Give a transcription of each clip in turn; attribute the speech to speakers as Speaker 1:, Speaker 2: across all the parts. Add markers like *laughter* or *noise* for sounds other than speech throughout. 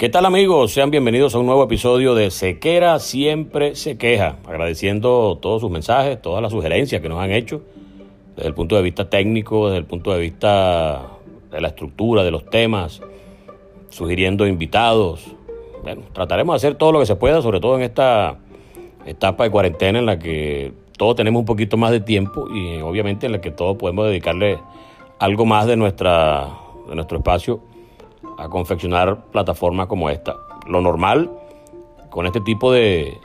Speaker 1: ¿Qué tal amigos? Sean bienvenidos a un nuevo episodio de Sequera Siempre Se Queja. Agradeciendo todos sus mensajes, todas las sugerencias que nos han hecho, desde el punto de vista técnico, desde el punto de vista de la estructura, de los temas, sugiriendo invitados. Bueno, trataremos de hacer todo lo que se pueda, sobre todo en esta etapa de cuarentena en la que todos tenemos un poquito más de tiempo y obviamente en la que todos podemos dedicarle algo más de, nuestra, de nuestro espacio a confeccionar plataformas como esta. Lo normal con este tipo de,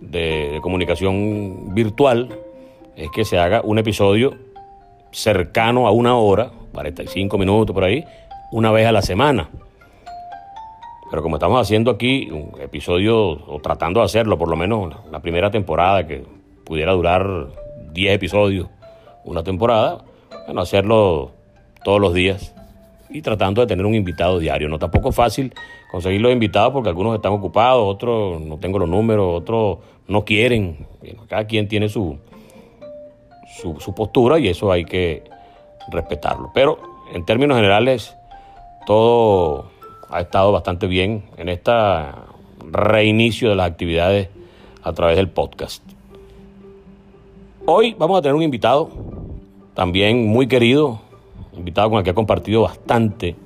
Speaker 1: de, comunicación virtual es que se haga un episodio cercano a una hora, 45 minutos por ahí, una vez a la semana. Pero como estamos haciendo aquí un episodio, o tratando de hacerlo, por lo menos la primera temporada, que pudiera durar 10 episodios, una temporada, bueno, hacerlo todos los días y tratando de tener un invitado diario. No tampoco es fácil conseguir los invitados porque algunos están ocupados, otros no tengo los números, otros no quieren. cada quien tiene su, su, su postura y eso hay que respetarlo. Pero en términos generales, todo ha estado bastante bien en este reinicio de las actividades a través del podcast. Hoy vamos a tener un invitado también muy querido, invitado con el que he compartido bastante,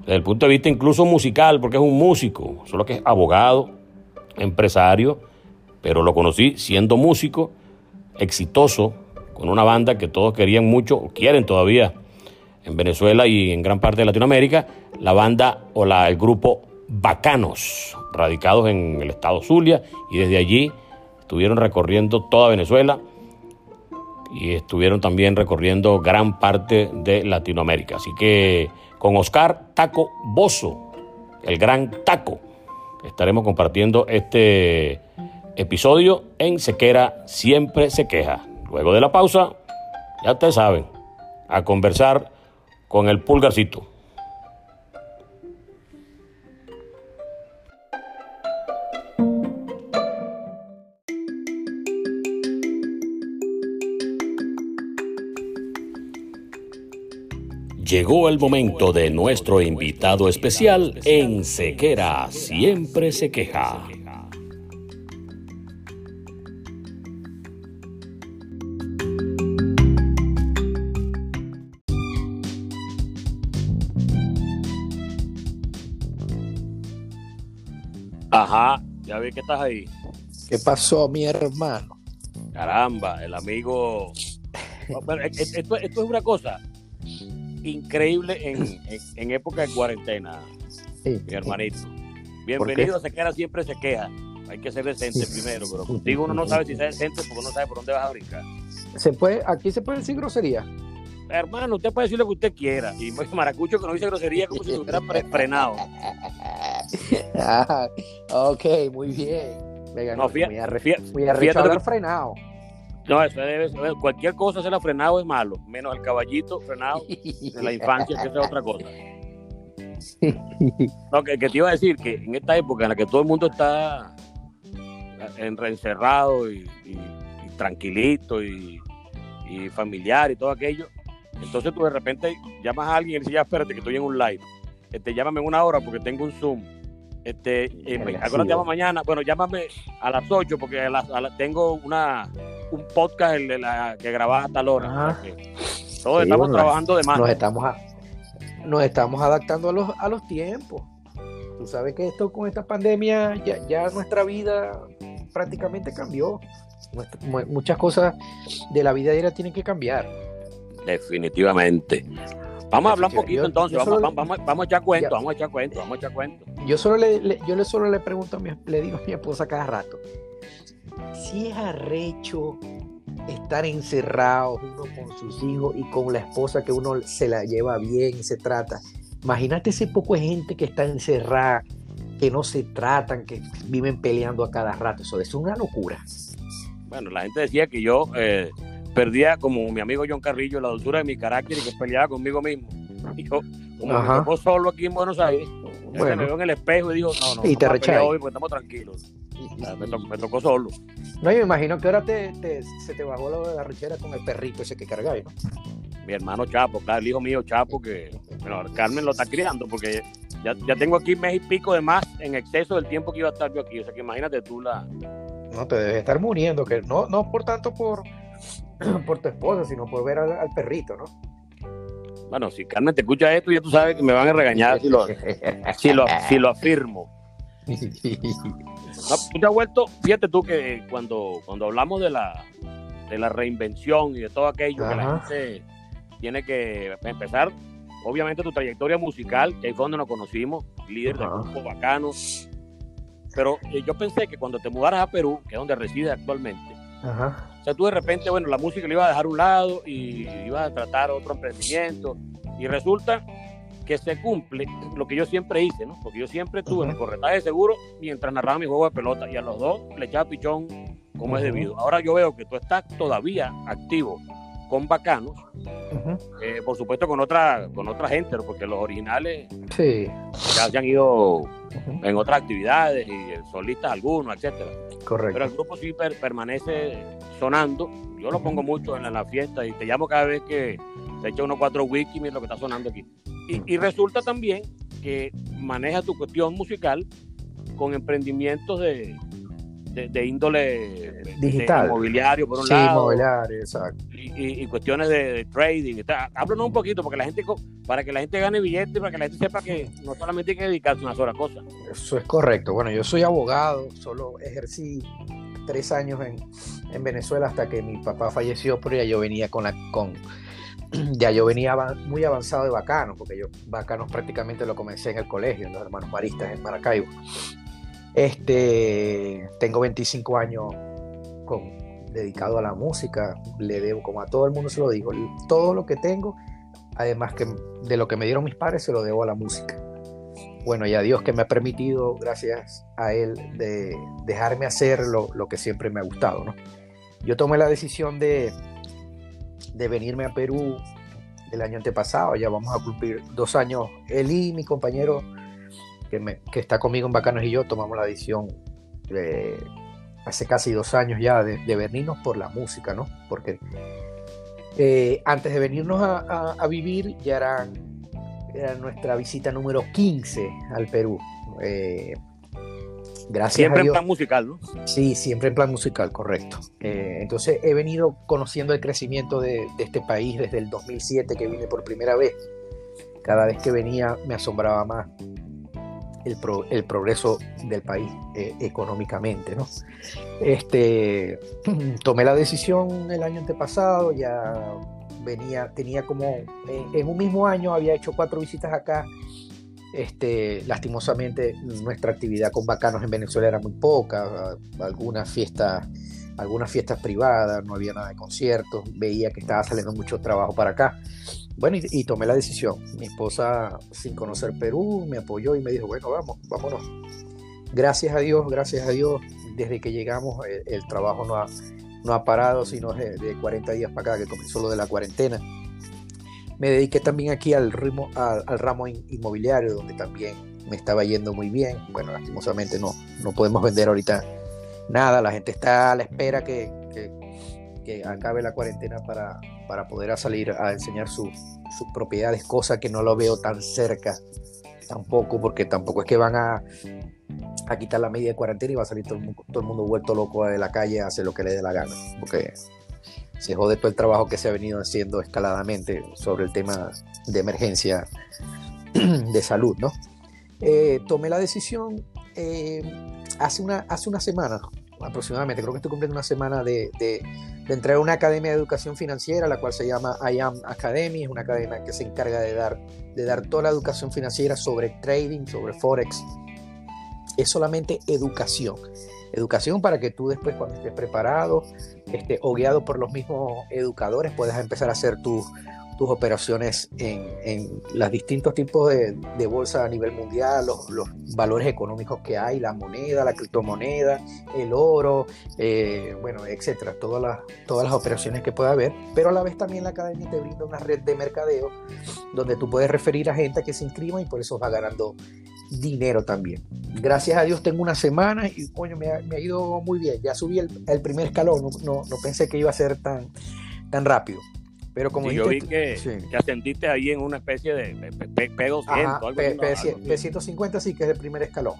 Speaker 1: desde el punto de vista incluso musical, porque es un músico, solo que es abogado, empresario, pero lo conocí siendo músico, exitoso, con una banda que todos querían mucho, o quieren todavía, en Venezuela y en gran parte de Latinoamérica, la banda o la, el grupo Bacanos, radicados en el estado Zulia, y desde allí estuvieron recorriendo toda Venezuela y estuvieron también recorriendo gran parte de Latinoamérica. Así que con Oscar Taco Bozo, el gran Taco, estaremos compartiendo este episodio en Sequera Siempre se queja. Luego de la pausa, ya ustedes saben, a conversar con el pulgarcito. Llegó el momento de nuestro invitado especial en Sequera Siempre se queja. Ajá, ya vi que estás ahí.
Speaker 2: ¿Qué pasó, mi hermano?
Speaker 1: Caramba, el amigo. esto es una cosa increíble *laughs* en, época de cuarentena, mi hermanito. Bienvenido, se queda siempre se queja. Hay que ser decente primero, pero contigo uno no sabe si es decente porque no sabe por dónde vas a brincar.
Speaker 2: ¿Se puede, aquí se puede decir grosería.
Speaker 1: Hermano, usted puede decir lo que usted quiera. Y Maracucho que no dice grosería como si lo hubiera frenado. *laughs*
Speaker 2: ah, ok, muy bien. Venga,
Speaker 1: No, fíjate-
Speaker 2: muy arre-
Speaker 1: fíjate-
Speaker 2: frenado.
Speaker 1: No, eso debe ser- cualquier cosa se la frenado es malo, menos el caballito frenado de la infancia, que esa es otra cosa. No, que, que te iba a decir que en esta época en la que todo el mundo está en- encerrado y, y- y tranquilito y, y familiar y todo aquello, entonces tú de repente llamas a alguien y le dices, ya espérate que estoy en un live, este, llámame en una hora porque tengo un Zoom. Este, eh,
Speaker 2: Verga,
Speaker 1: ¿a qué hora
Speaker 2: sí,
Speaker 1: te llamo
Speaker 2: güey.
Speaker 1: mañana? Bueno, llámame a las 8 porque a las- a las- tengo una un podcast el de la, que grabas a tal hora. Todos
Speaker 2: Sí,
Speaker 1: estamos
Speaker 2: bueno,
Speaker 1: trabajando de más.
Speaker 2: Nos estamos, a- nos estamos adaptando a los, a los tiempos. Tú sabes que esto con esta pandemia ya, ya nuestra vida prácticamente cambió. Nuestra- muchas cosas de la vida diaria tienen que cambiar.
Speaker 1: Definitivamente. Vamos a hablar un poquito
Speaker 2: Yo-
Speaker 1: entonces,
Speaker 2: yo
Speaker 1: vamos,
Speaker 2: solo-
Speaker 1: vamos, vamos, vamos a echar cuento,
Speaker 2: Ya.
Speaker 1: vamos a echar cuento, vamos a echar cuento.
Speaker 2: Yo solo le, le- yo le solo le pregunto a mi, le digo a mi esposa cada rato, si es arrecho estar encerrados uno con sus hijos y con la esposa que uno se la lleva bien y se trata. Imagínate ese poco de gente que está encerrada, que no se tratan, que viven peleando a cada rato. Eso es una locura.
Speaker 1: Bueno, la gente decía que yo eh, perdía, como mi amigo John Carrillo, la dulzura de mi carácter y que peleaba conmigo mismo. Y yo, como
Speaker 2: Ajá.
Speaker 1: me tocó solo aquí en Buenos Aires,
Speaker 2: Bueno.
Speaker 1: me veo en el espejo y dijo, no, no,
Speaker 2: Y te
Speaker 1: hoy porque estamos tranquilos. Sea, me, to- me tocó solo.
Speaker 2: No, yo me imagino que ahora te, te- se te bajó la, rechera con el perrito ese que cargáis, ¿no?
Speaker 1: Mi hermano Chapo, claro, el hijo mío Chapo, que bueno, Carmen lo está criando porque ya, ya tengo aquí mes y pico de más en exceso del tiempo que iba a estar yo aquí. O sea que imagínate tú la...
Speaker 2: No te debes estar muriendo, que no, no por tanto por, *clears throat* por tu esposa, sino por ver al, al perrito, ¿no?
Speaker 1: Bueno, si Carmen te escucha esto, ya tú sabes que me van a regañar si lo, si lo, si lo afirmo. *laughs* No, tú te has vuelto, fíjate tú que cuando, cuando hablamos de la, de la reinvención y de todo aquello que la gente tiene que empezar, obviamente tu trayectoria musical, que fue donde nos conocimos, líder del
Speaker 2: Ajá.
Speaker 1: grupo bacano, pero eh, yo pensé que cuando te mudaras a Perú, que es donde resides actualmente,
Speaker 2: Ajá.
Speaker 1: o sea, tú de repente, bueno, la música le ibas a dejar a un lado y ibas a tratar otro emprendimiento. Y resulta que se cumple lo que yo siempre hice, ¿no? Porque yo siempre tuve
Speaker 2: Ujú.
Speaker 1: mi corretaje seguro mientras narraba mi juego de pelota y a los dos le echaba pichón como es debido. Ahora yo veo que tú estás todavía activo con Bacanos, eh, por supuesto con otra, con otra gente, porque los originales
Speaker 2: Sí.
Speaker 1: ya se han ido en otras actividades y solistas algunos, etcétera.
Speaker 2: Correcto.
Speaker 1: Pero el grupo sí per- permanece sonando. Yo lo pongo mucho en la, en la fiesta y te llamo cada vez que se echa unos cuatro wiki, mira lo que está sonando aquí. Y, y resulta también que maneja tu cuestión musical con emprendimientos de, de, de índole
Speaker 2: Digital.
Speaker 1: de inmobiliario, por un
Speaker 2: sí,
Speaker 1: lado,
Speaker 2: exacto.
Speaker 1: y, y- y cuestiones de, trading. tal. Háblanos un poquito porque la gente, para que la gente gane billetes, para que la gente sepa que no solamente hay que dedicarse a una sola cosa.
Speaker 2: Eso es correcto. Bueno, yo soy abogado, solo ejercí tres años en, en Venezuela hasta que mi papá falleció, pero ya yo venía con la con *clears throat* ya yo venía muy avanzado de bacano, porque yo bacanos prácticamente lo comencé en el colegio, en los hermanos maristas en Maracaibo. Este, tengo 25 años dedicado a la música, le debo, como a todo el mundo se lo digo, todo lo que tengo, además de lo que me dieron mis padres, se lo debo a la música bueno, y a Dios que me ha permitido, gracias a Él, de dejarme hacer lo, lo que siempre me ha gustado, ¿no? Yo tomé la decisión de, de venirme a Perú el año antepasado, ya vamos a cumplir dos años. Él y mi compañero que, me- que está conmigo en Bacanos y yo tomamos la decisión eh, hace casi dos años ya de, de venirnos por la música, ¿no? Porque eh, antes de venirnos a, a- a vivir ya eran era nuestra visita número 15 al Perú. Eh, gracias
Speaker 1: Siempre
Speaker 2: a
Speaker 1: en
Speaker 2: Dios.
Speaker 1: plan musical, ¿no?
Speaker 2: Sí, siempre en plan musical, correcto. Eh, entonces he venido conociendo el crecimiento de, de este país desde el 2007 que vine por primera vez. Cada vez que venía me asombraba más el, pro- el progreso del país eh, económicamente, ¿no? Este, *clears throat* tomé la decisión el año antepasado, ya venía, tenía como, en, un mismo año había hecho cuatro visitas acá. Este, lastimosamente nuestra actividad con bacanos en Venezuela era muy poca, algunas fiestas, algunas fiestas privadas, no había nada de conciertos, veía que estaba saliendo mucho trabajo para acá. Bueno, y, y tomé la decisión. Mi esposa, sin conocer Perú, me apoyó y me dijo, bueno, vamos, vámonos. Gracias a Dios, gracias a Dios, desde que llegamos el, trabajo no ha, no ha parado, sino de, de 40 días para acá que comenzó lo de la cuarentena. Me dediqué también aquí al, ritmo, al, ramo inmobiliario, donde también me estaba yendo muy bien. Bueno, lastimosamente no, no podemos vender ahorita nada, la gente está a la espera que, que, acabe la cuarentena para, para poder salir a enseñar sus propiedades, cosa que no lo veo tan cerca tampoco, porque tampoco es que van a, a quitar la media de cuarentena y va a salir todo el, mundo, vuelto loco de la calle a hacer lo que le dé la gana, porque se jode todo el trabajo que se ha venido haciendo escaladamente sobre el tema de emergencia *clears throat* de salud, ¿no? Eh, tomé la decisión eh, hace, una, hace una semana aproximadamente, creo que estoy cumpliendo una semana de, de, entrar a una academia de educación financiera, la cual se llama IAM Academy, es una academia que se encarga de dar, de dar toda la educación financiera sobre trading, sobre forex. Es solamente educación. Educación para que tú después cuando estés preparado este, o guiado por los mismos educadores puedas empezar a hacer tus tus operaciones en, los distintos tipos de, bolsa a nivel mundial, los, valores económicos que hay, la moneda, la criptomoneda, el oro, eh, bueno, etcétera, todas las, todas las operaciones que pueda haber, pero a la vez también la academia te brinda una red de mercadeo donde tú puedes referir a gente que se inscriba y por eso va ganando dinero también. Gracias a Dios tengo una semana y coño, me ha, ido muy bien. Ya subí el, primer escalón, no, no, pensé que iba a ser tan, tan rápido. Pero como
Speaker 1: yo vi que, ascendiste ahí en una especie de P200,
Speaker 2: P150 sí que es el primer escalón.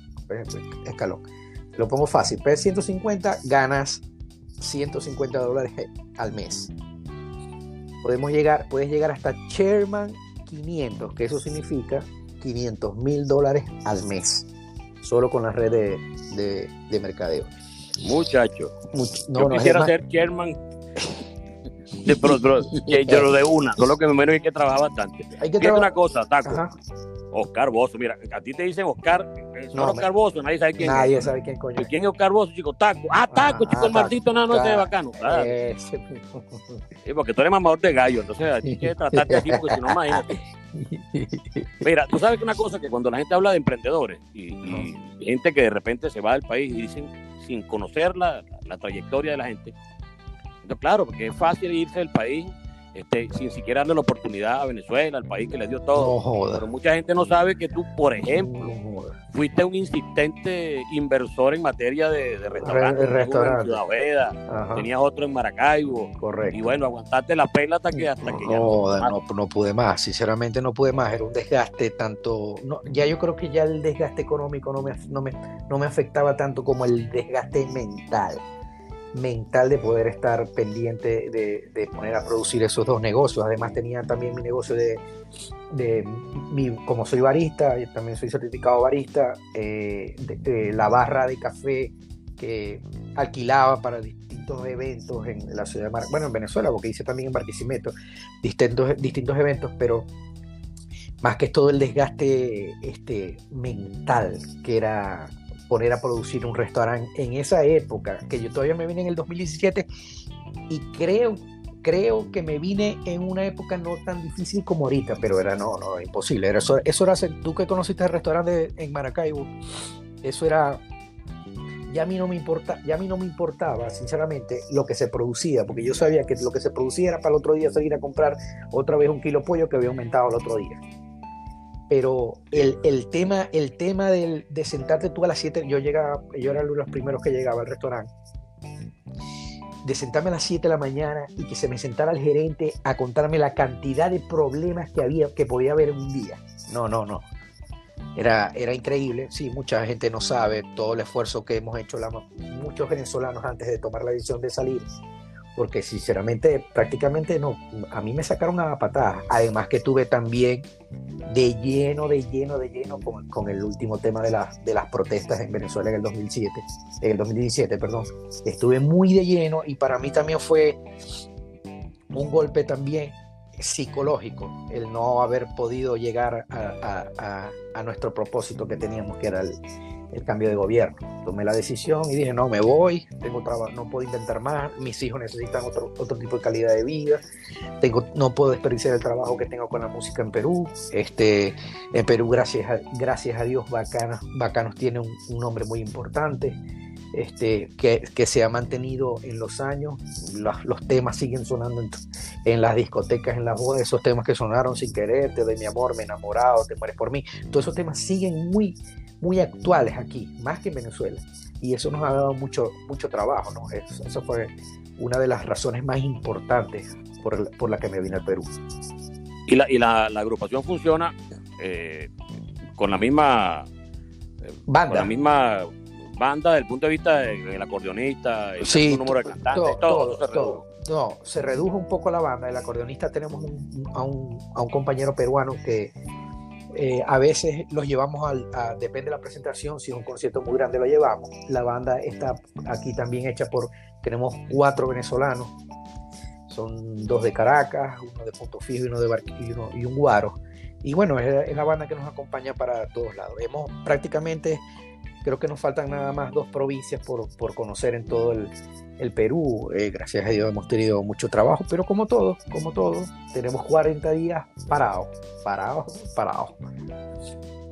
Speaker 2: escalón. Lo pongo fácil. P150 ganas 150 dólares al mes. Podemos llegar, puedes llegar hasta Chairman 500, que eso significa 500 mil dólares al mes. Solo con la red de, de, mercadeo.
Speaker 1: Muchacho. yo quisiera ser Chairman pero, pero yo lo de una, solo que me menos hay que trabajar bastante. Hay que trabajar una cosa, Taco. Oscar Bozo, mira, a ti te dicen Oscar, eh, no, Oscar Bozo, nadie sabe quién
Speaker 2: nadie sabe quién coño.
Speaker 1: ¿Y quién es Oscar Bozo, chico? Taco. Ah, Taco, chico, el martito, nada, no, es bacano. Claro. *laughs* Sí, porque tú eres mamador de gallo, entonces a ti que tratarte así, porque si no, imagínate. *laughs* Mira, tú sabes que una cosa que cuando la gente habla de emprendedores y, gente que de repente se va del país y dicen sin conocer la, la trayectoria de la gente, claro, porque es fácil irse del país este, sin siquiera darle la oportunidad a Venezuela, al país que le dio todo. Pero mucha gente no sabe que tú, por ejemplo, fuiste un insistente inversor en materia de, de restaurantes.
Speaker 2: restaurante.
Speaker 1: tenías otro en Maracaibo.
Speaker 2: Correcto.
Speaker 1: Y bueno, aguantaste la pela hasta que, hasta que
Speaker 2: ya. No, no, pude más, sinceramente no pude más. Era un desgaste tanto. No, ya yo creo que ya el desgaste económico no me, no me, no me afectaba tanto como el desgaste mental mental de poder estar pendiente de, poner a producir esos dos negocios. Además tenía también mi negocio de, mi, como soy barista, y también soy certificado barista, eh, la barra de café que alquilaba para distintos eventos en la ciudad de Mar bueno, en Venezuela, porque hice también en Barquisimeto, distintos, distintos eventos, pero más que todo el desgaste este, mental que era poner a producir un restaurante en esa época, que yo todavía me vine en el 2017 y creo, creo que me vine en una época no tan difícil como ahorita, pero era no, no, imposible. Era eso, eso era, tú que conociste el restaurante en Maracaibo, eso era ya a mí no me importa, ya a mí no me importaba, sinceramente, lo que se producía, porque yo sabía que lo que se producía era para el otro día salir a comprar otra vez un kilo de pollo que había aumentado el otro día pero el, el, tema, el tema del, de sentarte tú a las 7, yo llegaba, yo era uno de los primeros que llegaba al restaurante, de sentarme a las 7 de la mañana y que se me sentara el gerente a contarme la cantidad de problemas que había, que podía haber un día. No, no, no. Era, era increíble, sí, mucha gente no sabe todo el esfuerzo que hemos hecho la, muchos venezolanos antes de tomar la decisión de salir porque sinceramente prácticamente no, a mí me sacaron a patadas. Además que tuve también de lleno, de lleno, de lleno con, el último tema de, de las protestas en Venezuela en el 2007, en el 2017, perdón. Estuve muy de lleno y para mí también fue un golpe también psicológico el no haber podido llegar a, a nuestro propósito que teníamos, que era el, el cambio de gobierno. Tomé la decisión y dije, no, me voy, tengo trabajo, no puedo intentar más, mis hijos necesitan otro, otro tipo de calidad de vida, tengo, no puedo desperdiciar el trabajo que tengo con la música en Perú. Este, en Perú, gracias a, gracias a Dios, Bacanos, Bacanos tiene un, nombre muy importante. este, que, que, se ha mantenido en los años. Los, los temas siguen sonando en, las discotecas, en las bodas, esos temas que sonaron sin querer, te doy mi amor, me enamorado, te mueres por mí. Todos esos temas siguen muy, muy actuales aquí, más que en Venezuela. Y eso nos ha dado mucho, mucho trabajo. ¿no? Eso, eso fue una de las razones más importantes por, por la que me vine al Perú.
Speaker 1: Y la, y la, la agrupación funciona eh, con la misma
Speaker 2: banda.
Speaker 1: Con la misma banda desde el punto de vista del acordeonista, el
Speaker 2: sí,
Speaker 1: número de cantantes,
Speaker 2: todo, todo, todo, se todo. No, se redujo un poco la banda. El acordeonista tenemos un, a, un, a, un, compañero peruano que eh, a veces los llevamos al, depende de la presentación, si es un concierto muy grande lo llevamos. La banda está aquí también hecha por, tenemos cuatro venezolanos, son dos de Caracas, uno de Punto Fijo y uno de Barquillo y un Guaro. Y bueno, es, es la banda que nos acompaña para todos lados. Hemos prácticamente Creo que nos faltan nada más dos provincias por, por conocer en todo el, el Perú. Eh, gracias a Dios hemos tenido mucho trabajo, pero como todo, como todo, tenemos 40 días parados, parados, parados.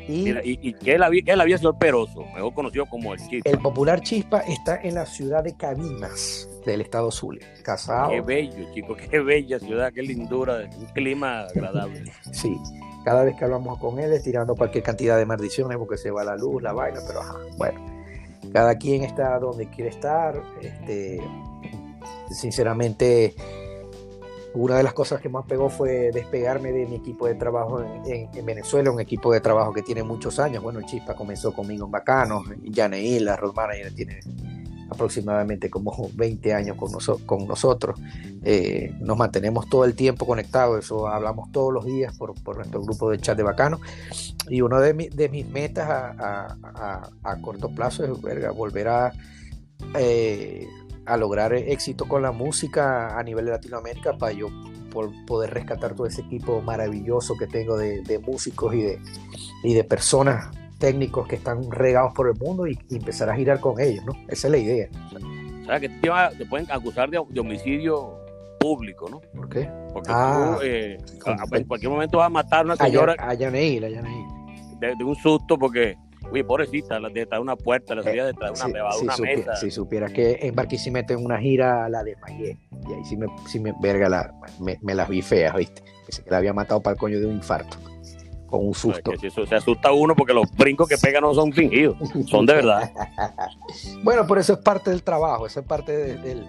Speaker 1: Y, y, y que él había, él había sido Peroso, mejor conocido como el Chispa.
Speaker 2: El popular Chispa está en la ciudad de Cabimas, del estado Zulia. Casado.
Speaker 1: Qué bello, chico, qué bella ciudad, qué lindura, un clima agradable.
Speaker 2: sí, cada vez que hablamos con él es tirando cualquier cantidad de maldiciones porque se va la luz, la vaina, pero ajá, bueno, cada quien está donde quiere estar. Este, sinceramente, una de las cosas que más pegó fue despegarme de mi equipo de trabajo en, en, en Venezuela, un equipo de trabajo que tiene muchos años. Bueno, Chispa comenzó conmigo en Bacanos, Yaneil, la road manager, tiene aproximadamente como 20 años con, noso con nosotros. Eh, nos mantenemos todo el tiempo conectados, eso hablamos todos los días por, por nuestro grupo de chat de bacano. Y una de, mi, de mis metas a, a, a, corto plazo es volver a, eh, a lograr éxito con la música a nivel de Latinoamérica para yo por poder rescatar todo ese equipo maravilloso que tengo de, de músicos y de, y de personas técnicos que están regados por el mundo y, y, empezar a girar con ellos, ¿no? Esa es la idea.
Speaker 1: O sea, que te, va, te pueden acusar de, de, homicidio público, ¿no?
Speaker 2: ¿Por qué?
Speaker 1: Porque ah, tú eh, a, en cualquier momento vas a matar a una señora.
Speaker 2: A Yaneil, a Yaneil.
Speaker 1: De, de, un susto porque, uy, pobrecita, detrás de una puerta, la salida detrás de una,
Speaker 2: eh, si,
Speaker 1: una
Speaker 2: si
Speaker 1: mesa.
Speaker 2: Si supieras que en Barquisimeto en una gira la desmayé. Y ahí sí me, sí me verga, la, me, me las vi feas, ¿viste? Pensé que la había matado para el coño de un infarto con un susto.
Speaker 1: Que se asusta uno porque los brincos que pegan no son fingidos, son de verdad. *laughs*
Speaker 2: bueno, por eso es parte del trabajo, eso es parte de,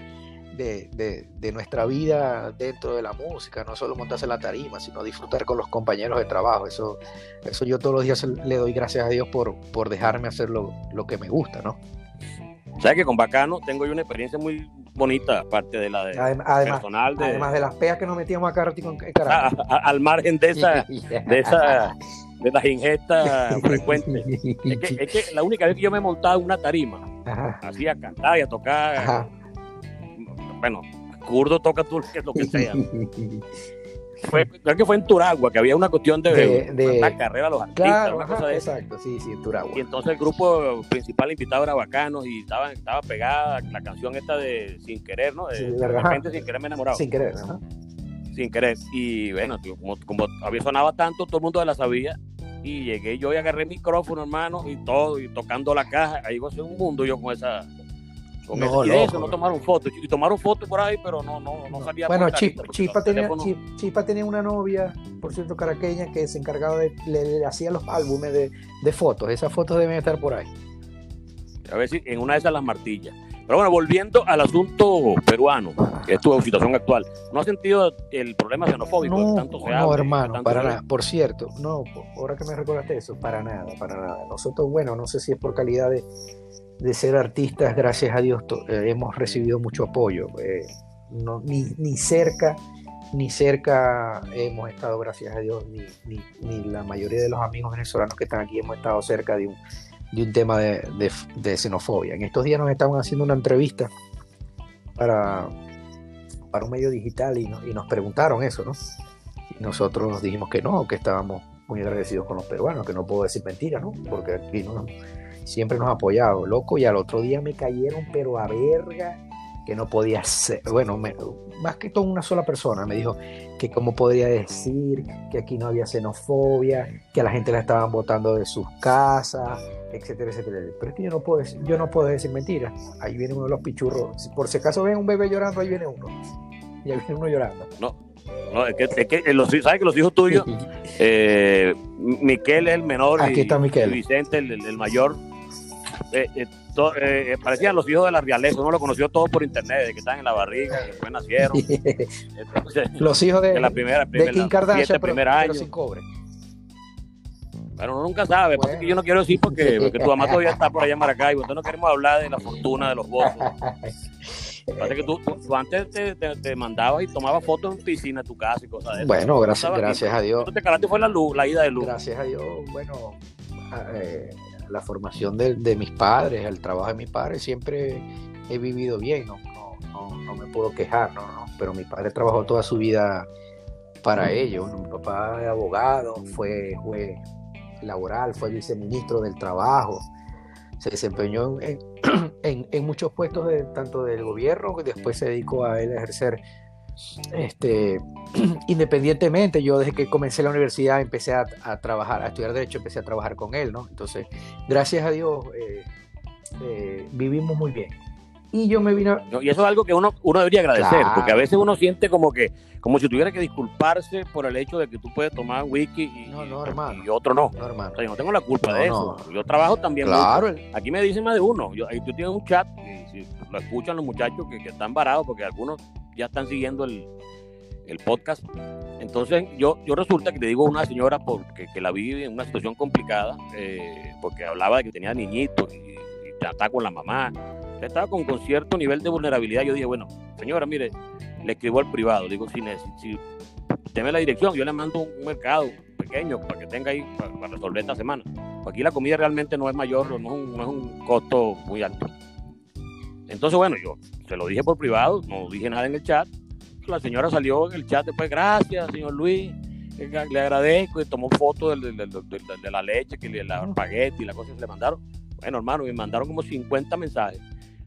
Speaker 2: de, de, de, nuestra vida dentro de la música, no solo montarse en la tarima, sino disfrutar con los compañeros de trabajo. Eso, eso yo todos los días le doy gracias a Dios por, por dejarme hacer lo, lo que me gusta, ¿no?
Speaker 1: ¿Sabes que con Bacano tengo yo una experiencia muy bonita, aparte de la de
Speaker 2: además,
Speaker 1: personal? De,
Speaker 2: además de las peas que nos metíamos acá en *laughs*
Speaker 1: Caracas. al margen de esa, *laughs* de esa, de las ingestas *laughs* frecuentes. Es que, es que, la única vez que yo me he montado una tarima, Ajá. así a cantar y a tocar, Ajá. bueno, kurdo toca tú lo que sea. Fue, creo que fue en Turagua, que había una cuestión de,
Speaker 2: de, de
Speaker 1: la carrera a los artistas.
Speaker 2: Claro, ajá, cosa de exacto, sí, sí, en Turagua.
Speaker 1: Y entonces el grupo principal invitado era Bacanos y estaba, estaba pegada la canción esta de Sin Querer, ¿no? De,
Speaker 2: sí,
Speaker 1: de repente Sin Querer me he enamorado.
Speaker 2: Sin Querer, ajá.
Speaker 1: Sin Querer. Y bueno, como, como había sonaba tanto, todo el mundo la sabía. Y llegué yo y agarré el micrófono, hermano, y todo, y tocando la caja. Ahí iba a ser un mundo yo con esa con no, eso, no tomaron fotos. Y tomaron fotos por ahí, pero no, no, no salía.
Speaker 2: Bueno, Chispa, Chispa, tenía, Chispa, tenía, una novia, por cierto, caraqueña, que se encargaba de. Le, le hacía los álbumes de, de, fotos. Esas fotos deben estar por ahí.
Speaker 1: A ver si en una de esas las martillas. Pero bueno, volviendo al asunto peruano, que es tu situación actual, ¿no has sentido el problema xenofóbico?
Speaker 2: No,
Speaker 1: tanto se
Speaker 2: no hermano,
Speaker 1: tanto
Speaker 2: para
Speaker 1: se...
Speaker 2: nada. Por cierto, no, ahora que me recordaste eso, para nada, para nada. Nosotros, bueno, no sé si es por calidad de, de ser artistas, gracias a Dios, eh, hemos recibido mucho apoyo. Eh, ni, cerca, ni cerca hemos estado, gracias a Dios, ni, ni, ni, la mayoría de los amigos venezolanos que están aquí hemos estado cerca de un, de un tema de, de, xenofobia. En estos días nos estaban haciendo una entrevista para, un medio digital y, no, y nos preguntaron eso, ¿no? Y nosotros dijimos que no, que estábamos muy agradecidos con los peruanos, que no puedo decir mentiras, ¿no? Porque aquí no siempre nos ha apoyado, loco, y al otro día me cayeron, pero a verga, que no podía ser, bueno, más que todo una sola persona me dijo que cómo podría decir que aquí no había xenofobia, que a la gente la estaban botando de sus casas, etcétera, etcétera. Pero es que yo no puedo, yo no puedo decir mentiras. Ahí viene uno de los pichurros. Por si acaso ven un bebé llorando, ahí viene uno. Y ahí viene uno llorando.
Speaker 1: No, no es que, es que los, ¿sabes que los hijos tuyos, *laughs* eh, Miquel es el menor
Speaker 2: Aquí está Miquel.
Speaker 1: y Vicente el, el mayor, eh, eh, eh, parecían los hijos de la realeza, uno lo conoció todo por internet, de que están en la barriga, que después nacieron. *laughs*
Speaker 2: los hijos de,
Speaker 1: la primera,
Speaker 2: de Kim Kardashian, pero,
Speaker 1: primer año.
Speaker 2: sin cobre.
Speaker 1: Pero uno nunca sabe, bueno. yo no quiero decir porque, porque tu mamá todavía está por allá en Maracaibo, entonces no queremos hablar de la fortuna de los bozos. *laughs* Parece que tú, tú antes te, te, te, mandabas y tomabas fotos en piscina de tu casa y cosas de eso.
Speaker 2: Bueno, gracias, gracias a Dios.
Speaker 1: Te calaste fue la luz, la ida de luz.
Speaker 2: Gracias a Dios, bueno, eh, la formación de, mis padres, el trabajo de mis padres, siempre he vivido bien, no, no, no, me puedo quejar, no, no, pero mi padre trabajó toda su vida para ellos. Mi papá es abogado, fue juez laboral, fue viceministro del trabajo, se desempeñó en, en, *clears throat* muchos puestos tanto del gobierno, que después se dedicó a él a ejercer este, *clears throat* independientemente, yo desde que comencé la universidad empecé a, a, trabajar, a estudiar derecho, empecé a trabajar con él, ¿no? Entonces, gracias a Dios, eh, eh, vivimos muy bien. Y yo me vino...
Speaker 1: No, y eso es algo que uno, uno debería agradecer, claro. porque a veces uno siente como que, como si tuviera que disculparse por el hecho de que tú puedes tomar wiki y,
Speaker 2: no, no, hermano.
Speaker 1: y otro no.
Speaker 2: no hermano.
Speaker 1: O sea, yo no tengo la culpa
Speaker 2: No,
Speaker 1: de eso. Yo trabajo también.
Speaker 2: Claro.
Speaker 1: mucho. Aquí me dicen más de uno. Yo, ahí tú tienes un chat, y si lo escuchan los muchachos que, que están varados, porque algunos ya están siguiendo el, el podcast. Entonces, yo, yo resulta que te digo a una señora porque, que la vi en una situación complicada, eh, porque hablaba de que tenía niñitos y, y estaba con la mamá, estaba con, cierto nivel de vulnerabilidad. Yo dije, bueno, señora, mire, le escribo al privado, digo, si, deme la dirección, yo le mando un mercado pequeño para que tenga ahí para, para resolver esta semana. Aquí la comida realmente no es mayor, no es un, no es un costo muy alto. Entonces, bueno, yo se lo dije por privado, no dije nada en el chat. La señora salió en el chat después, gracias, señor Luis, le agradezco y tomó fotos de, de, de, de, la leche, que le, la espagueti y la cosa que le mandaron. Bueno, hermano, me mandaron como 50 mensajes.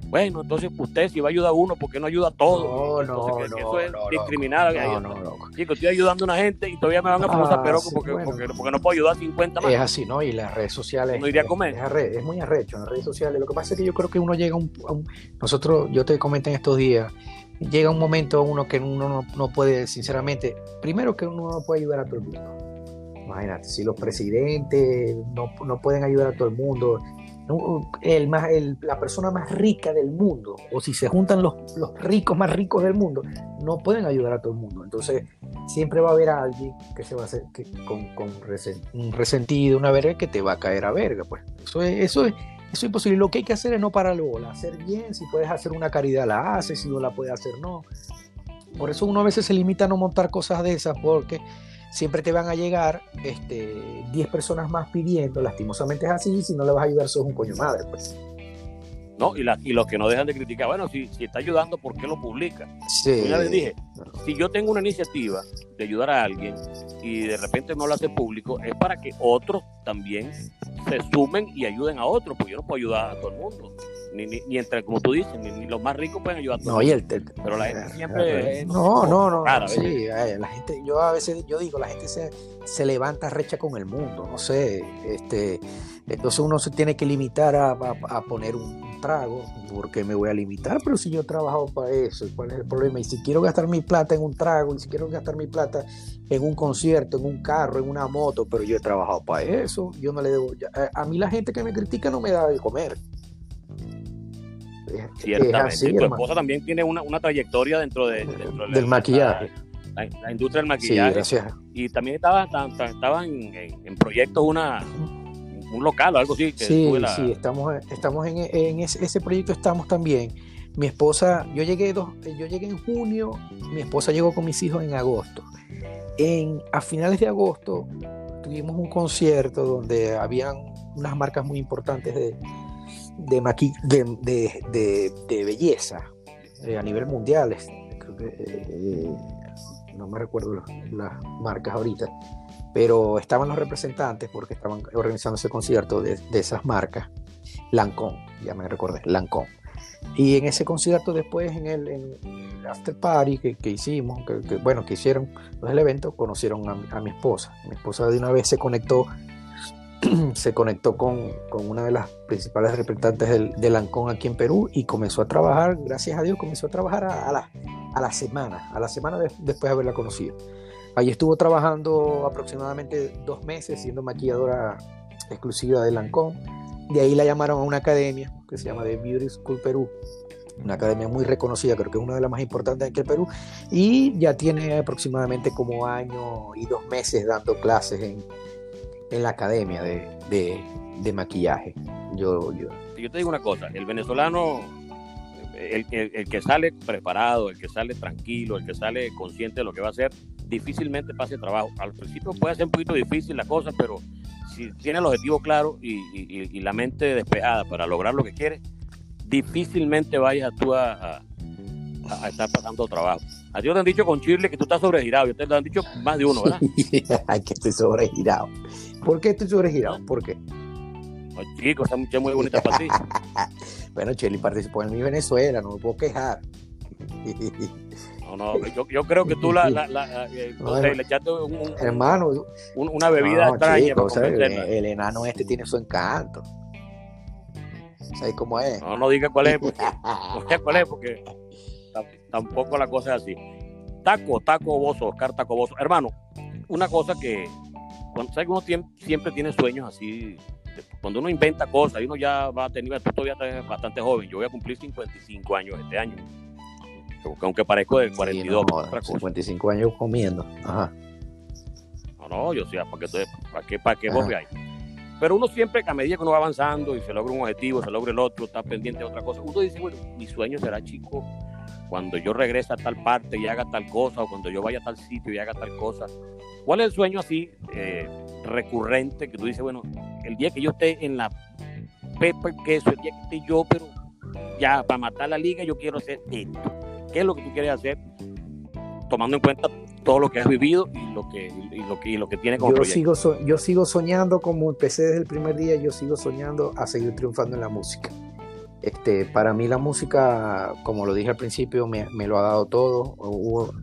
Speaker 1: Bueno, entonces usted si va a ayudar a uno, ¿por qué no ayuda a todos?
Speaker 2: No, no,
Speaker 1: entonces,
Speaker 2: no,
Speaker 1: eso es
Speaker 2: no,
Speaker 1: discriminar.
Speaker 2: No, no, no.
Speaker 1: Chico, estoy ayudando a una gente y todavía me van a poner
Speaker 2: Ah,
Speaker 1: pero
Speaker 2: sí,
Speaker 1: porque,
Speaker 2: bueno.
Speaker 1: porque, porque, no puedo ayudar a 50 más.
Speaker 2: Es así, ¿no? Y las redes sociales.
Speaker 1: No iría a comer.
Speaker 2: Es, arre, es, muy arrecho en las redes sociales. Lo que pasa es que yo creo que uno llega a un, a un. nosotros, yo te comenté en estos días, llega un momento uno que uno no, no, puede, sinceramente, primero que uno no puede ayudar a todo el mundo. Imagínate, si los presidentes no, no pueden ayudar a todo el mundo, el más, la persona más rica del mundo, o si se juntan los, los, ricos más ricos del mundo, no pueden ayudar a todo el mundo. Entonces, siempre va a haber alguien que se va a hacer que, con, con resentido, una verga que te va a caer a verga. Pues eso es, eso es, eso es imposible. Lo que hay que hacer es no parar bola, hacer bien. Si puedes hacer una caridad, la haces. Si no la puedes hacer, no. Por eso uno a veces se limita a no montar cosas de esas, porque siempre te van a llegar este, 10 personas más pidiendo, lastimosamente es así, y si no le vas a ayudar sos un coño madre, pues.
Speaker 1: No, y, la, y los que no dejan de criticar, bueno, si, si está ayudando, ¿por qué lo publica?
Speaker 2: Sí.
Speaker 1: Ya les dije, si yo tengo una iniciativa de ayudar a alguien y de repente no lo hace público, es para que otros también se sumen y ayuden a otros, porque yo no puedo ayudar a todo el mundo. Ni, ni, ni, entre, como tú dices, ni, ni, los más ricos pueden ayudar a todos.
Speaker 2: No, y el, el,
Speaker 1: pero la gente siempre.
Speaker 2: Eh, no, no, no. Sí, eh, la gente, yo a veces, yo digo, la gente se, se levanta recha con el mundo, no sé. Este, entonces uno se tiene que limitar a, a, a poner un, trago, porque me voy a limitar, pero si yo he trabajado para eso, ¿cuál es el problema? Y si quiero gastar mi plata en un trago, y si quiero gastar mi plata en un concierto, en un carro, en una moto, pero yo he trabajado para eso, yo no le debo. A, a mí la gente que me critica no me da de comer.
Speaker 1: Ciertamente. Así, tu esposa también tiene una, una trayectoria dentro, de, dentro
Speaker 2: del maquillaje.
Speaker 1: La, la, la, industria del maquillaje.
Speaker 2: Sí, gracias.
Speaker 1: Y también estaba, estaba en, en, en proyectos una, un local o algo así. Que
Speaker 2: sí, la... sí, estamos, estamos en, en ese, ese, proyecto estamos también. Mi esposa, yo llegué, dos, yo llegué en junio, mi esposa llegó con mis hijos en agosto. En, a finales de agosto tuvimos un concierto donde habían unas marcas muy importantes de, de, maqui de, de, de, de belleza eh, a nivel mundial. Creo que, eh, no me recuerdo las, las, marcas ahorita, pero estaban los representantes porque estaban organizando ese concierto de, esas marcas. Lancôme, ya me recordé, Lancôme. Y en ese concierto después, en el, after party que, hicimos, que, bueno, que hicieron los el evento, conocieron a, mi esposa. Mi esposa de una vez se conectó, *clears throat* se conectó con, con, una de las principales representantes del, del, Ancón aquí en Perú y comenzó a trabajar, gracias a Dios, comenzó a trabajar a, la, a la semana, a la semana después de haberla conocido. Allí estuvo trabajando aproximadamente dos meses siendo maquilladora exclusiva de Lancôme. De ahí la llamaron a una academia que se llama The Beauty School Perú, una academia muy reconocida, creo que es una de las más importantes aquí en Perú, y ya tiene aproximadamente como año y dos meses dando clases en, en la academia de, de, maquillaje. Yo, yo.
Speaker 1: yo te digo una cosa, el venezolano, el, el, el que sale preparado, el que sale tranquilo, el que sale consciente de lo que va a hacer, difícilmente pase trabajo. Al principio puede ser un poquito difícil la cosa, pero si tiene el objetivo claro y, la mente despejada para lograr lo que quiere, difícilmente vayas tú a, a, estar pasando trabajo. A ti te han dicho con Chile que tú estás sobregirado, y te lo han dicho más de uno, ¿verdad? *laughs*
Speaker 2: Ay, que estoy sobregirado. ¿Por qué estoy sobregirado? ¿Por qué?
Speaker 1: No, chico, esa muchacha muy bonita para ti. *laughs*
Speaker 2: bueno, Chile participó en mi Venezuela, no me puedo quejar. *laughs*
Speaker 1: No, no, yo, yo creo que tú la, la, la eh, *laughs* le echaste un,
Speaker 2: hermano,
Speaker 1: una bebida extraña.
Speaker 2: el, enano este tiene su encanto. ¿Sabes cómo es?
Speaker 1: No, no diga cuál es, porque, *laughs* no diga cuál es, porque tampoco la cosa es así. Taco, Taco Bozo, Oscar Taco Bozo. Hermano, una cosa que, cuando sabes que uno siempre tiene sueños así, cuando uno inventa cosas, y uno ya va a tener, tú todavía estás bastante joven, yo voy a cumplir 55 años este año aunque parezco de 42.
Speaker 2: 55 años comiendo. Ajá.
Speaker 1: No, no, yo sé, para que, para que, para vos veáis. Pero uno siempre, a medida que uno va avanzando y se logra un objetivo, se logra el otro, está pendiente de otra cosa, uno dice, bueno, mi sueño será chico cuando yo regrese a tal parte y haga tal cosa, o cuando yo vaya a tal sitio y haga tal cosa. ¿Cuál es el sueño así eh, recurrente que tú dices, bueno, el día que yo esté en la pepa queso, el día que esté yo, pero ya para matar la liga yo quiero hacer esto? Qué es lo que tú quieres hacer, tomando en cuenta todo lo que has vivido y lo que, y lo que, y lo que tiene como
Speaker 2: yo sigo Yo sigo soñando, como empecé desde el primer día, yo sigo soñando a seguir triunfando en la música. Este, para mí la música, como lo dije al principio, me, me lo ha dado todo.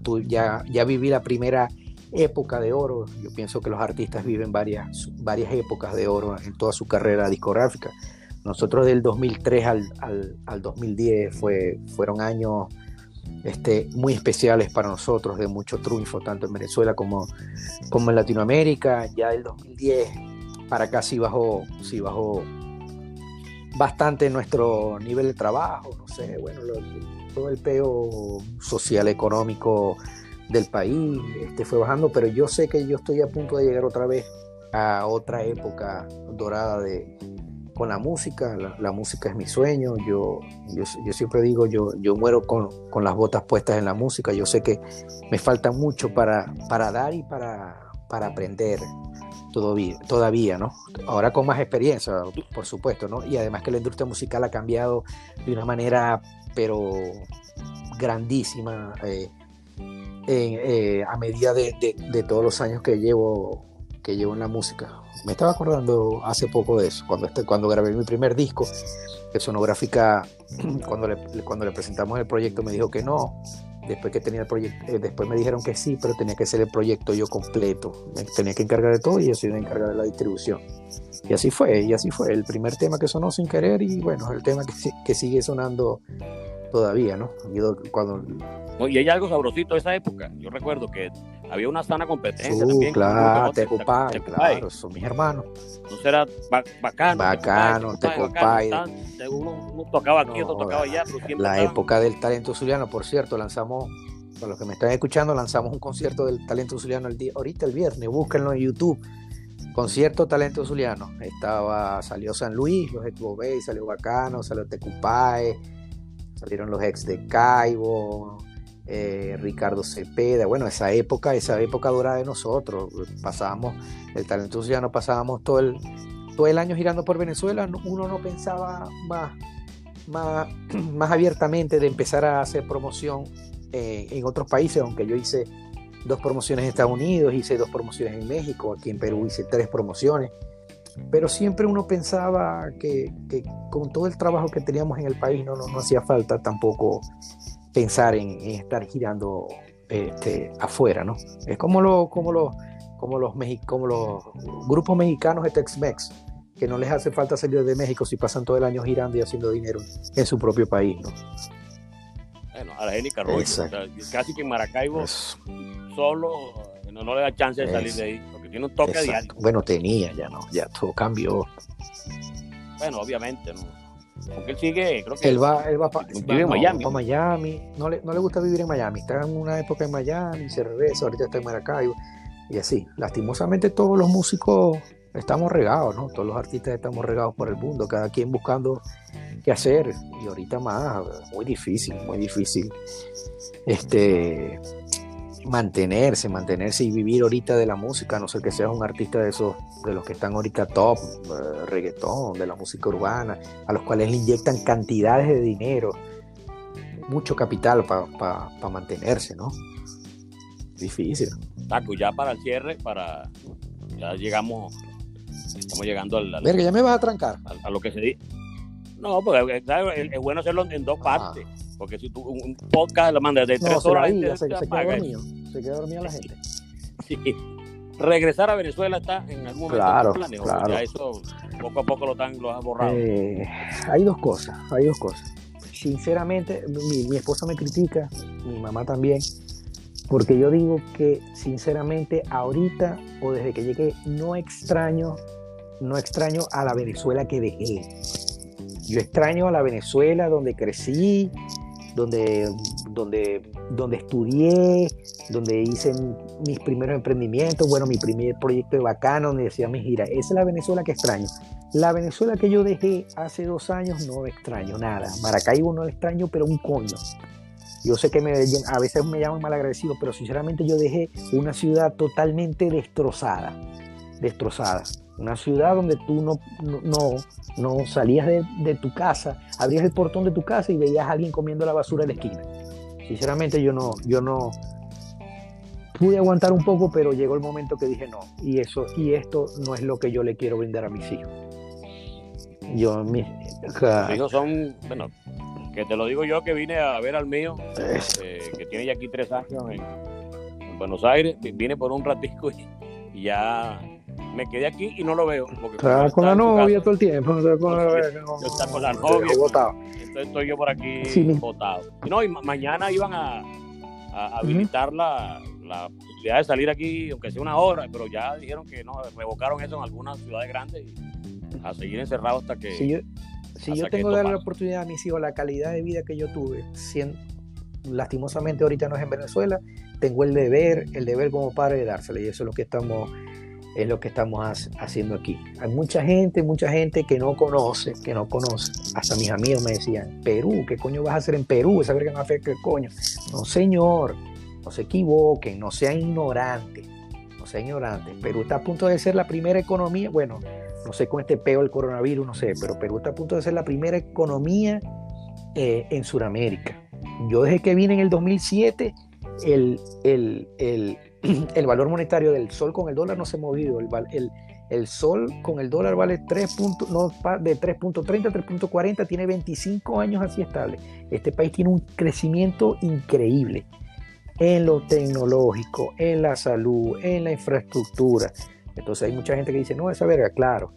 Speaker 2: tú, ya, ya viví la primera época de oro. Yo pienso que los artistas viven varias, varias épocas de oro en toda su carrera discográfica. Nosotros del 2003 al, al, al 2010 fue, fueron años este, muy especiales para nosotros, de mucho triunfo, tanto en Venezuela como, como en Latinoamérica. Ya el 2010 para acá sí bajó, sí bajó bastante nuestro nivel de trabajo, no sé, bueno, todo el peo social, económico del país este, fue bajando, pero yo sé que yo estoy a punto de llegar otra vez a otra época dorada de, con la música, la, música es mi sueño, yo, yo, siempre digo, yo, yo muero con, las botas puestas en la música, yo sé que me falta mucho para, para dar y para, para aprender todavía, todavía, ¿no? Ahora con más experiencia, por supuesto, ¿no? Y además que la industria musical ha cambiado de una manera, pero grandísima, eh, eh, a medida de, de todos los años que llevo que llevo en la música. Me estaba acordando hace poco de eso, cuando, este, cuando grabé mi primer disco, que Sonográfica, *clears throat* cuando le, cuando le presentamos el proyecto, me dijo que no. Después que tenía el proyecto, eh, después me dijeron que sí, pero tenía que ser el proyecto yo completo. Me tenía que encargar de todo y yo soy encargar de la distribución. Y así fue, y así fue. El primer tema que sonó sin querer y bueno, el tema que, que sigue sonando todavía, ¿no? Cuando
Speaker 1: y hay algo sabrosito de esa época. Yo recuerdo que había una sana competencia
Speaker 2: uh,
Speaker 1: también.
Speaker 2: Claro, te Tecupay, claro, son mis hermanos.
Speaker 1: Entonces era bacano.
Speaker 2: Bacano, Tecupay.
Speaker 1: Uno, tocaba aquí, otro tocaba allá.
Speaker 2: la época del talento zuliano, por cierto, lanzamos, para los que me están escuchando, lanzamos un concierto del talento zuliano el día, ahorita el viernes, búsquenlo en YouTube. Concierto Talento Zuliano. Estaba, salió San Luis, los Expo Bay, salió Bacano, salió Tecupay, salieron los ex de Caibo, eh, Ricardo Cepeda, bueno, esa época, esa época dorada de nosotros, pasábamos, el talento no pasábamos todo el, todo el año girando por Venezuela, uno no pensaba más, más, *clears throat* más abiertamente de empezar a hacer promoción eh, en otros países, aunque yo hice dos promociones en Estados Unidos, hice dos promociones en México, aquí en Perú hice tres promociones, pero siempre uno pensaba que, que, con todo el trabajo que teníamos en el país no, no, no hacía falta tampoco pensar en, en estar girando este, afuera, ¿no? Es como, lo, como, lo, como, los, como los grupos mexicanos de Tex-Mex, que no les hace falta salir de México si pasan todo el año girando y haciendo dinero en su propio país, ¿no?
Speaker 1: Bueno, Argénica Arroyo, o sea, casi que en Maracaibo solo no, no, le da chance de salir de ahí, tiene un toque exacto. diario.
Speaker 2: Bueno, tenía, ya no, ya todo cambió.
Speaker 1: Bueno, obviamente, ¿no? Porque él sigue, creo que
Speaker 2: él va, él va, pa,
Speaker 1: vive en
Speaker 2: no,
Speaker 1: Miami.
Speaker 2: Va Miami. No le, no le gusta vivir en Miami. Está en una época en Miami, se regresa, ahorita está en Maracaibo. Y así, lastimosamente todos los músicos estamos regados, ¿no? Todos los artistas estamos regados por el mundo, cada quien buscando qué hacer. Y ahorita más, muy difícil, muy difícil. Este mantenerse, mantenerse y vivir ahorita de la música, a no ser que seas un artista de esos, de los que están ahorita top, eh, reggaetón, de la música urbana, a los cuales le inyectan cantidades de dinero, mucho capital para pa, pa mantenerse, ¿no? Difícil.
Speaker 1: Taco, ya para el cierre, para ya llegamos, estamos llegando al, al
Speaker 2: Verga, ya me vas a trancar.
Speaker 1: A, a lo que se dice. No, porque es, es bueno hacerlo en dos partes. Porque si tú un podcast lo mandas de tres horas,
Speaker 2: se, la se, se queda dormido. Se queda dormida la gente. *laughs*
Speaker 1: Sí. Regresar a Venezuela está en algún momento
Speaker 2: claro,
Speaker 1: en planes,
Speaker 2: claro.
Speaker 1: ya eso poco a poco lo, están, lo has borrado.
Speaker 2: Eh, hay dos cosas, hay dos cosas. Sinceramente, mi, mi esposa me critica, mi mamá también, porque yo digo que sinceramente ahorita o desde que llegué no extraño, no extraño a la Venezuela que dejé. Yo extraño a la Venezuela donde crecí, donde, donde, donde estudié, donde hice mis primeros emprendimientos, bueno, mi primer proyecto de bacano, donde decía mi gira. Esa es la Venezuela que extraño. La Venezuela que yo dejé hace dos años no extraño nada. Maracaibo no extraño, pero un coño. Yo sé que me, a veces me llaman malagradecido, pero sinceramente yo dejé una ciudad totalmente destrozada. Destrozada. Una ciudad donde tú no, no, no salías de, de, tu casa, abrías el portón de tu casa y veías a alguien comiendo la basura en la esquina. Sinceramente yo no, yo no pude aguantar un poco, pero llegó el momento que dije no, y eso, y esto no es lo que yo le quiero brindar a mis hijos. Yo, mis,
Speaker 1: hijos son, bueno, que te lo digo yo que vine a ver al mío, eh, que tiene ya aquí tres años en, en Buenos Aires, vine por un ratico y, y ya me quedé aquí y no lo veo. Porque
Speaker 2: está con la novia todo el tiempo. Está
Speaker 1: con, la, no, yo está con la novia. Botado. Entonces estoy yo por aquí sí. botado. Y no, y ma mañana iban a, a habilitar uh -huh. la, la, posibilidad de salir aquí, aunque sea una hora, pero ya dijeron que no, revocaron eso en algunas ciudades grandes y a seguir encerrado hasta que.
Speaker 2: Si yo, si yo tengo que dar la oportunidad a mis hijos, la calidad de vida que yo tuve, siendo, lastimosamente ahorita no es en Venezuela, tengo el deber, el deber como padre de dársela y eso es lo que estamos es lo que estamos haciendo aquí. Hay mucha gente, mucha gente que no conoce, que no conoce. Hasta mis amigos me decían, Perú, ¿qué coño vas a hacer en Perú? Esa verga no afecta el coño. No, señor, no se equivoquen, no sean ignorantes, no sean ignorantes. Perú está a punto de ser la primera economía, bueno, no sé con este peo del coronavirus, no sé, pero Perú está a punto de ser la primera economía eh, en Sudamérica. Yo desde que vine en el 2007, el, el, el *clears throat* el valor monetario del sol con el dólar no se ha movido. El, sol con el dólar vale 3 punto, no, de 3.30 a 3.40, tiene 25 años así estable. Este país tiene un crecimiento increíble en lo tecnológico, en la salud, en la infraestructura. Entonces hay mucha gente que dice, no, esa verga, claro.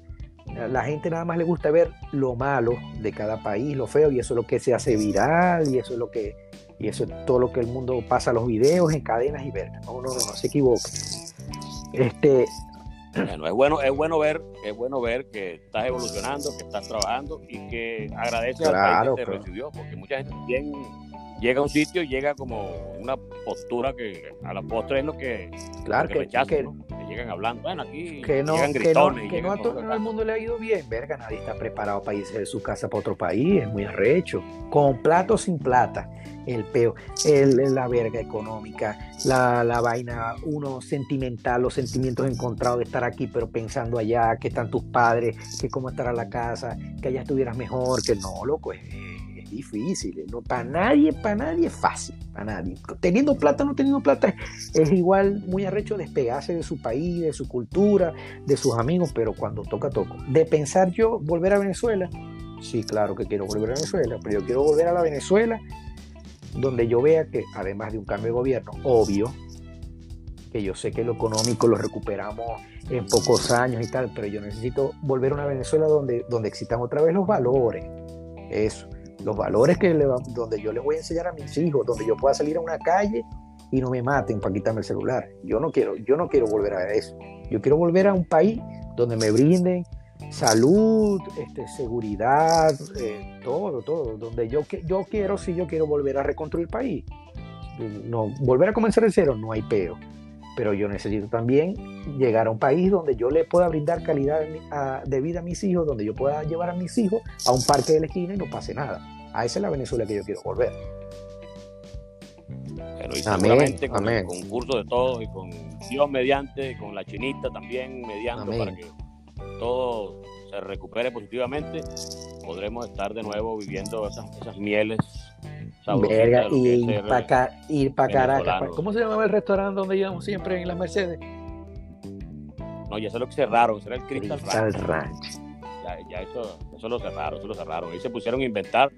Speaker 2: La gente nada más le gusta ver lo malo de cada país, lo feo, y eso es lo que se hace viral, y eso es lo que y eso es todo lo que el mundo pasa los videos en cadenas y verga. No, no, no, no se equivoque. Este.
Speaker 1: Bueno, es bueno, es bueno ver, es bueno ver que estás evolucionando, que estás trabajando y que agradeces
Speaker 2: claro,
Speaker 1: al país que te
Speaker 2: claro.
Speaker 1: recibió, porque mucha gente también llega a un sitio y llega como una postura que a la postre es lo que,
Speaker 2: claro,
Speaker 1: que,
Speaker 2: que que,
Speaker 1: que llegan hablando, bueno, aquí
Speaker 2: que no,
Speaker 1: llegan
Speaker 2: que
Speaker 1: gritones.
Speaker 2: no, que no a todo el mundo le ha ido bien, verga, nadie está preparado para irse de su casa para otro país, es muy arrecho, con plata o sin plata el peo, el, la verga económica, la, la, vaina, uno sentimental, los sentimientos encontrados de estar aquí, pero pensando allá, que están tus padres, que cómo estará la casa, que allá estuvieras mejor, que no, loco, es, es difícil, no, para nadie, para nadie es fácil, a nadie. Teniendo plata o no teniendo plata, es igual muy arrecho despegarse de su país, de su cultura, de sus amigos, pero cuando toca, toco. De pensar yo volver a Venezuela, sí, claro que quiero volver a Venezuela, pero yo quiero volver a la Venezuela donde yo vea que, además de un cambio de gobierno, obvio, que yo sé que lo económico lo recuperamos en pocos años y tal, pero yo necesito volver a una Venezuela donde, donde existan otra vez los valores. Eso los valores que le, donde yo les voy a enseñar a mis hijos, donde yo pueda salir a una calle y no me maten para quitarme el celular. Yo no quiero, yo no quiero volver a eso. Yo quiero volver a un país donde me brinden salud, este, seguridad, eh, todo, todo. Donde yo, yo quiero, si yo quiero volver a reconstruir el país. No, volver a comenzar de cero, no hay peo pero yo necesito también llegar a un país donde yo le pueda brindar calidad de vida a mis hijos, donde yo pueda llevar a mis hijos a un parque de la esquina y no pase nada. A esa es la Venezuela que yo quiero volver.
Speaker 1: Pero y seguramente con el concurso de todos y con Dios mediante, con la chinita también mediante para que todo se recupere positivamente, podremos estar de nuevo viviendo esas, esas mieles
Speaker 2: Verga, y ir para Caracas. Pues, ¿Cómo se llamaba el restaurante donde íbamos siempre en las Mercedes?
Speaker 1: No, ya se lo cerraron, era el Crystal,
Speaker 2: Crystal Ranch.
Speaker 1: Ya, ya eso, eso lo cerraron, eso lo cerraron. Ahí se pusieron a inventar.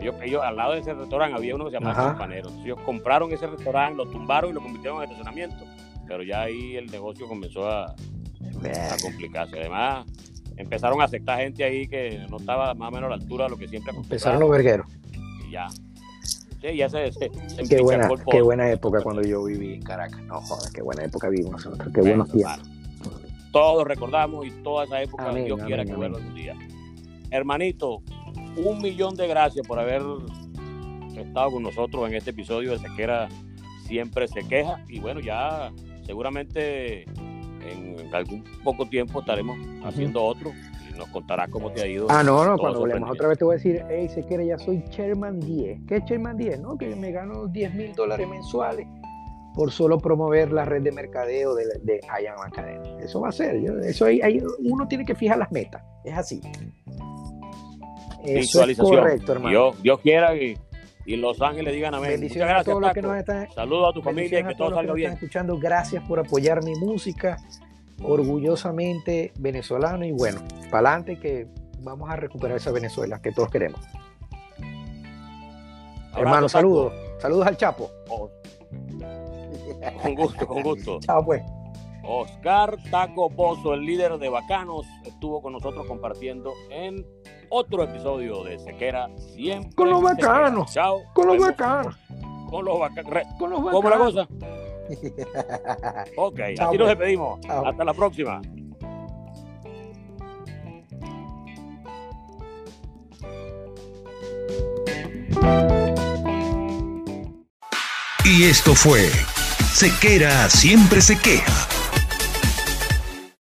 Speaker 1: Ellos, ellos al lado de ese restaurante había uno que se llamaba Campanero. ellos compraron ese restaurante, lo tumbaron y lo convirtieron en estacionamiento. Pero ya ahí el negocio comenzó a, a complicarse. Además, empezaron a aceptar gente ahí que no estaba más o menos a la altura de lo que siempre
Speaker 2: Empezaron los vergueros.
Speaker 1: Y ya, ya se,
Speaker 2: qué, buena, qué buena época cuando yo viví en Caracas. No jodas, qué buena época vivimos nosotros. Qué buenos días.
Speaker 1: Todos recordamos y toda esa época Dios quiera que vuelva algún día. Hermanito, un millón de gracias por haber estado con nosotros en este episodio de Sequera Siempre se queja. Y bueno, ya seguramente en algún poco tiempo estaremos haciendo otro nos contará cómo te ha ido.
Speaker 2: Ah, no, no, cuando hablemos otra vez te voy a decir, hey, se quiere, ya soy Chairman 10. ¿Qué es Chairman 10? No, que me gano 10 mil dólares mensuales por solo promover la red de mercadeo de, de Academy. Eso va a ser, eso ahí, uno tiene que fijar las metas, es así.
Speaker 1: Eso es correcto, hermano. Dios, quiera que y Los Ángeles digan amén.
Speaker 2: Bendiciones gracias, a todos los que nos están
Speaker 1: Saludos a tu familia y que todo salga bien.
Speaker 2: escuchando, gracias por apoyar mi música orgullosamente venezolano y bueno, para adelante que vamos a recuperar esa Venezuela que todos queremos. Hermano, saludos. Saludos al Chapo.
Speaker 1: Oh. Con gusto, con gusto. *laughs*
Speaker 2: Chao pues.
Speaker 1: Oscar Taco Pozo, el líder de Bacanos, estuvo con nosotros compartiendo en otro episodio de Sequera siempre.
Speaker 2: Con los bacanos.
Speaker 1: Chao.
Speaker 2: Con los bacanos.
Speaker 1: Con los bacanos.
Speaker 2: Con los bacanos.
Speaker 1: ¿Cómo la cosa? *laughs* ok, así nos pues. despedimos. Hasta la próxima.
Speaker 3: Y esto fue Sequera siempre se queja